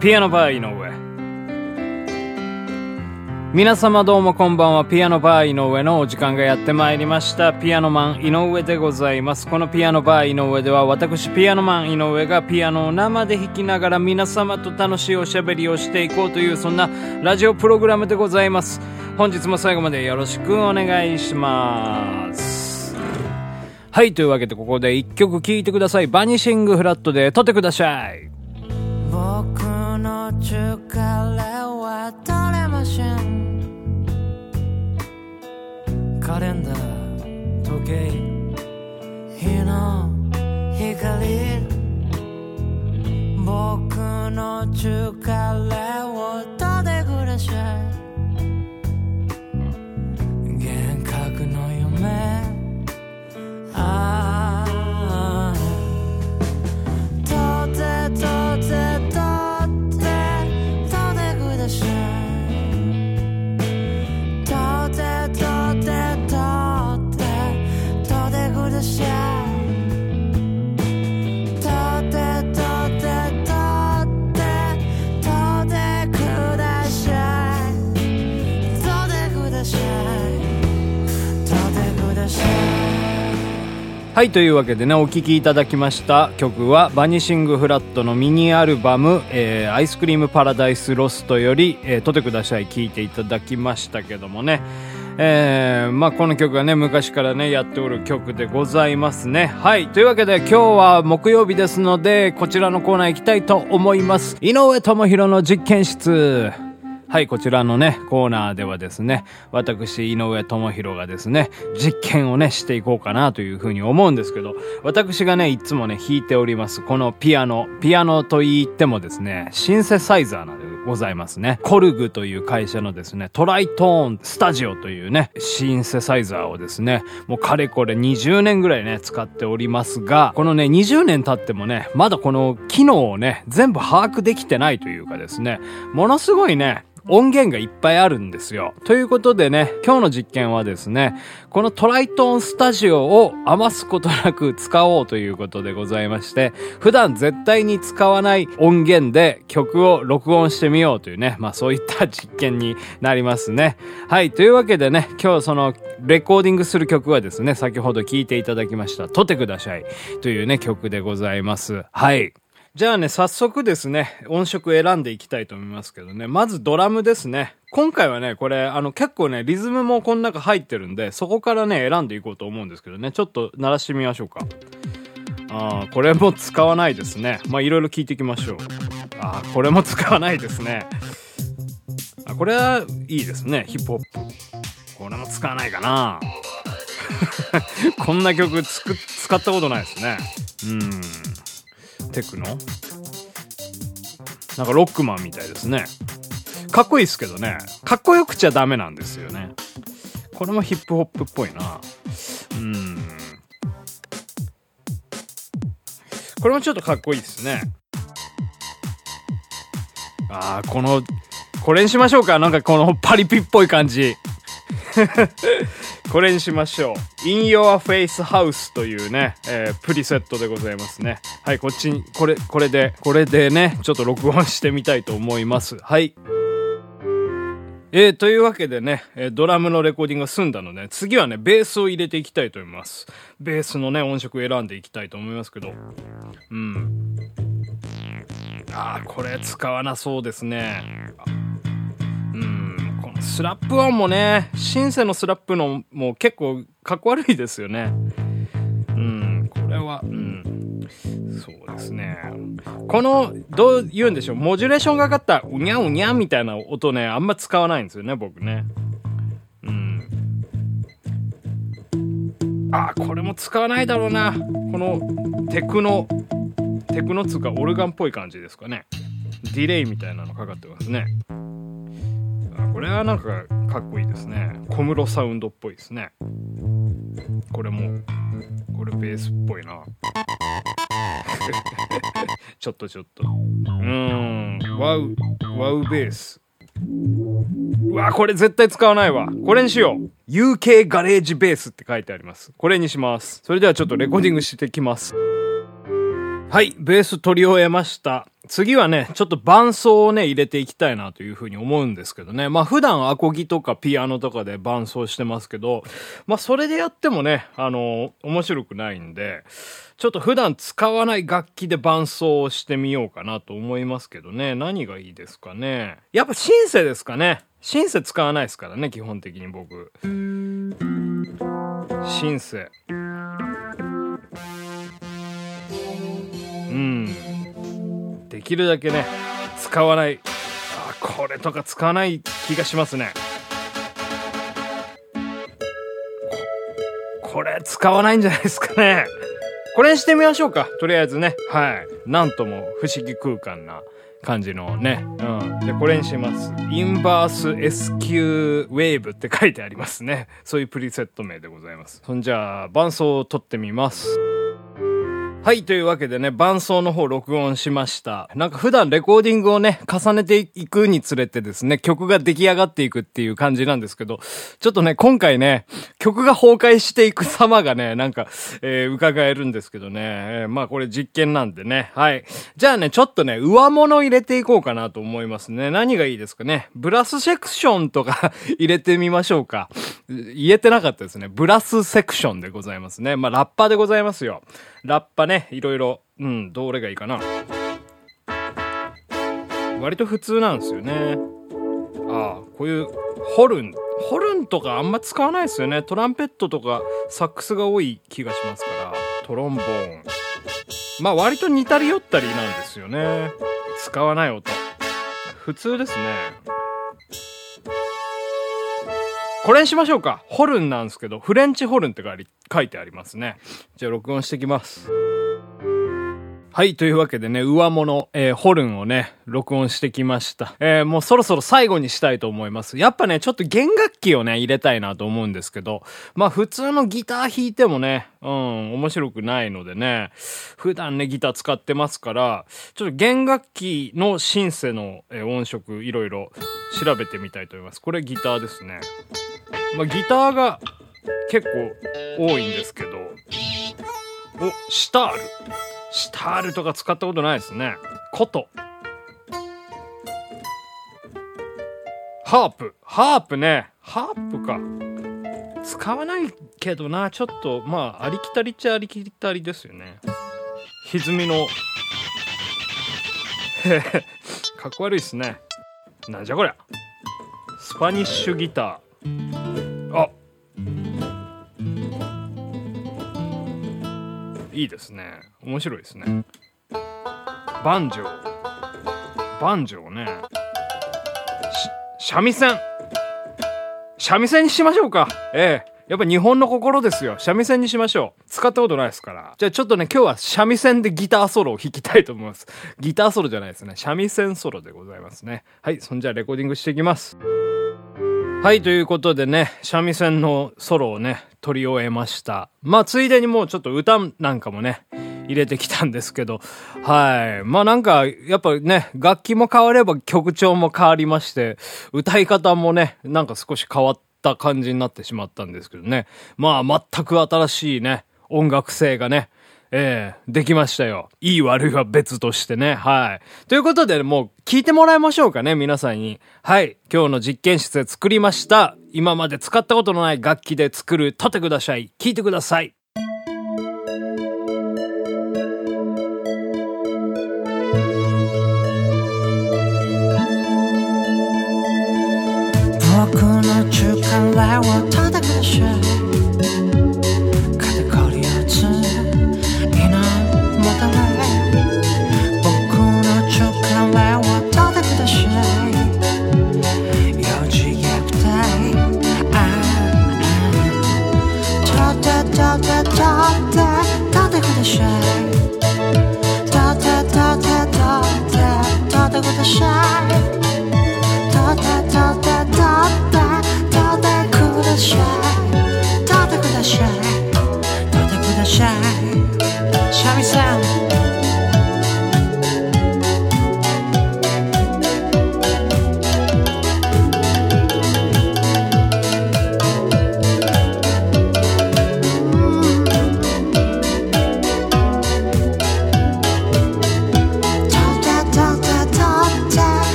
ピアノバー井上。皆様どうもこんばんは。ピアノバー井上のお時間がやってまいりました。ピアノマン井上でございます。このピアノバー井上では私ピアノマン井上がピアノを生で弾きながら皆様と楽しいおしゃべりをしていこうというそんなラジオプログラムでございます。本日も最後までよろしくお願いします。はいというわけでここで一曲聴いてください。バニシングフラットで撮ってください。の力は取れませんカレンダー時計日の光。僕の力を取ってくださいはい、というわけでね、お聴きいただきました曲は、バニシングフラットのミニアルバム、えーアイスクリームパラダイスロストより、えー、とてください、聴いていただきましたけどもね。えーまあこの曲はね、昔からね、やっておる曲でございますね。はい。というわけで、今日は木曜日ですので、こちらのコーナー行きたいと思います。井上智弘の実験室。はい、こちらのね、コーナーではですね、私、井上智弘がですね、実験をね、していこうかなというふうに思うんですけど、私がね、いつもね、弾いております、このピアノ。ピアノと言ってもですね、シンセサイザーなんでございますね。コルグという会社のですね、トライトーンスタジオというね、シンセサイザーをですね、もうかれこれ20年ぐらいね、使っておりますが、このね、20年経ってもね、まだこの機能をね、全部把握できてないというかですね、ものすごいね、音源がいっぱいあるんですよ。ということでね、今日の実験はですね、このトライトーンスタジオを余すことなく使おうということでございまして、普段絶対に使わない音源で曲を録音してみようというね、まあそういった実験になりますね。はい、というわけでね、今日そのレコーディングする曲はですね、先ほど聴いていただきました、撮ってくださいというね、曲でございます。はい。じゃあね、早速ですね、音色選んでいきたいと思いますけどね。まずドラムですね。今回はね、これ、あの、結構ね、リズムもこの中入ってるんで、そこからね、選んでいこうと思うんですけどね。ちょっと鳴らしてみましょうか。あーこれも使わないですね。まあ、いろいろ聞いていきましょう。あーこれも使わないですね。あ、これはいいですね。ヒップホップ。これも使わないかな。こんな曲つく使ったことないですね。うん。テクノ？なんかロックマンみたいですね。かっこいいですけどね。かっこよくちゃダメなんですよね。これもヒップホップっぽいな。うん。これもちょっとかっこいいですね。ああ、この、これにしましょうか。なんかこのパリピっぽい感じ。これにしましょう。In Your Face House というね、えープリセットでございますね。はい、こっちに、これ、これで、これでね、ちょっと録音してみたいと思います。はい。えー、というわけでね、えドラムのレコーディングが済んだので、次はね、ベースを入れていきたいと思います。ベースのね、音色を選んでいきたいと思いますけど。うん。あー、これ使わなそうですね。うん、スラップ音もね、シンセのスラップのも結構かっこ悪いですよね。うん、これは、うん、そうですね。この、どう言うんでしょう、モジュレーションがかった、うにゃうにゃみたいな音ね、あんま使わないんですよね、僕ね。うん。あ、これも使わないだろうな。この、テクノ、テクノっつうか、オルガンっぽい感じですかね。ディレイみたいなのかかってますね。あこれはなんかかっこいいですね。小室サウンドっぽいですね。これもこれベースっぽいな。ちょっとちょっと。うーん。ワウワウベース。うわこれ絶対使わないわ。これにしよう。UK ガレージベースって書いてあります。これにします。それではちょっとレコーディングしてきます。はい、ベース取り終えました。次はね、ちょっと伴奏をね、入れていきたいなというふうに思うんですけどね。まあ普段アコギとかピアノとかで伴奏してますけど、まあそれでやってもね、あの、面白くないんで、ちょっと普段使わない楽器で伴奏をしてみようかなと思いますけどね。何がいいですかね。やっぱシンセですかね。シンセ使わないですからね、基本的に僕。シンセ。うん。できるだけね、使わない。あ、これとか使わない気がしますね。これ使わないんじゃないですかね。これにしてみましょうか。とりあえずね。はい。なんとも不思議空間な感じのね。うん。で、これにします。インバース SQ ウェーブって書いてありますね。そういうプリセット名でございます。そんじゃあ、伴奏を取ってみます。はい、というわけでね、伴奏の方録音しました。なんか普段レコーディングをね、重ねていくにつれてですね、曲が出来上がっていくっていう感じなんですけど、ちょっとね、今回ね、曲が崩壊していく様がね、なんか、えー、伺えるんですけどね、えーまあこれ実験なんでね、はい。じゃあね、ちょっとね、上物入れていこうかなと思いますね。何がいいですかね？ブラスセクションとか 入れてみましょうか。言えてなかったですね。ブラスセクションでございますね。まあラッパでございますよ。ラッパね、いろいろ、うん、どれがいいかな。割と普通なんですよね。ああ、こういう、ホルン。ホルンとかあんま使わないですよね。トランペットとかサックスが多い気がしますから。トロンボーン。まあ割と似たり寄ったりなんですよね。使わない音。普通ですね。これにしましょうか。ホルンなんですけど、フレンチホルンって書いてありますね。じゃあ録音してきます。はい、というわけでね、上物、えーホルンをね、録音してきました。えーもうそろそろ最後にしたいと思います。やっぱね、ちょっと弦楽器をね、入れたいなと思うんですけど、まあ普通のギター弾いてもね、うん、面白くないのでね、普段ね、ギター使ってますから、ちょっと弦楽器のシンセの、えー音色、いろいろ調べてみたいと思います。これギターですね。まあギターが結構多いんですけど、お、シタール。シタールとか使ったことないですね。琴。ハープ。ハープね。ハープか。使わないけどな、ちょっと、まあ、ありきたりっちゃありきたりですよね。歪みの。かっこ悪いっすね。なんじゃこりゃ。スパニッシュギター。いいですね面白いですねバンジョーバンジョーね三味線三味線にしましょうかええやっぱ日本の心ですよ。三味線にしましょう。使ったことないですから。じゃあちょっとね、今日は三味線でギターソロを弾きたいと思います。ギターソロじゃないですね。三味線ソロでございますね。はい、そんじゃあレコーディングしていきます。はい、ということでね、三味線のソロをね、取り終えました。まあ、ついでにもうちょっと歌なんかもね、入れてきたんですけど、はい。まあなんか、やっぱね、楽器も変われば曲調も変わりまして、歌い方もね、なんか少し変わった感じになってしまったんですけどね。まあ全く新しいね、音楽性がね、ええできましたよ。いい悪いは別としてね。はい。ということで、もう聞いてもらいましょうかね、皆さんに。はい。今日の実験室で作りました。今まで使ったことのない楽器で作る、立てください。聞いてください。て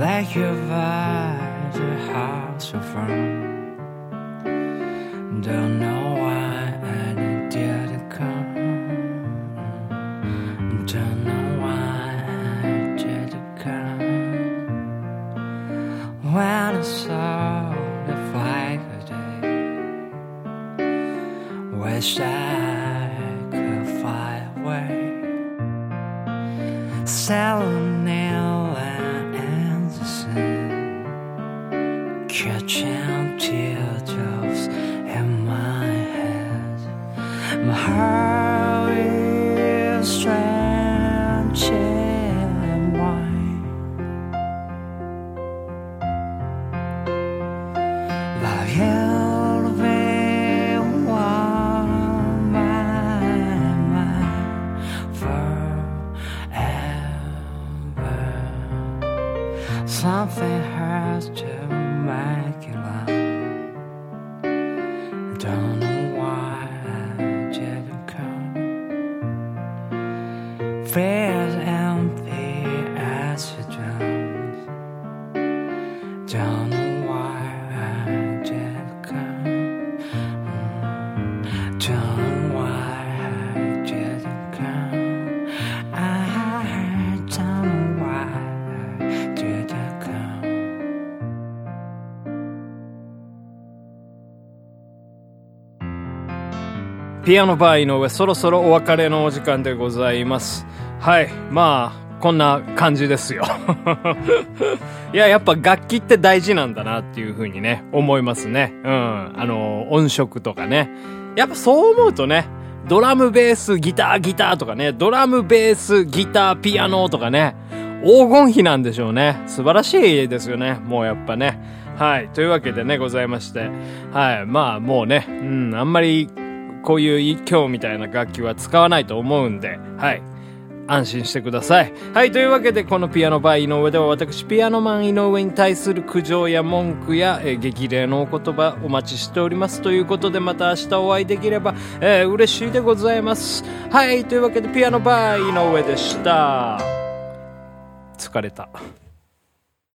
Like you by the house of fun. Don't know why I didn't come. Don't know why I didn't come. When I saw the flag today, wish I could fly away. Selling champ tier. ピアノバー井上そろそろお別れのお時間でございます。はいまあこんな感じですよ。いややっぱ楽器って大事なんだなっていうふうにね思いますね。うん。あの音色とかね。やっぱそう思うとねドラムベースギターギターとかねドラムベースギターピアノとかね黄金比なんでしょうね。素晴らしいですよねもうやっぱね。はい。というわけでねございまして。はい。まあもうねうんあんまりこういう今日みたいな楽器は使わないと思うんで、はい。安心してください。はい。というわけで、このピアノバー井上では私、ピアノマン井上に対する苦情や文句や、えー激励のお言葉お待ちしております。ということで、また明日お会いできれば、えー嬉しいでございます。はい。というわけで、ピアノバー井上でした。疲れた。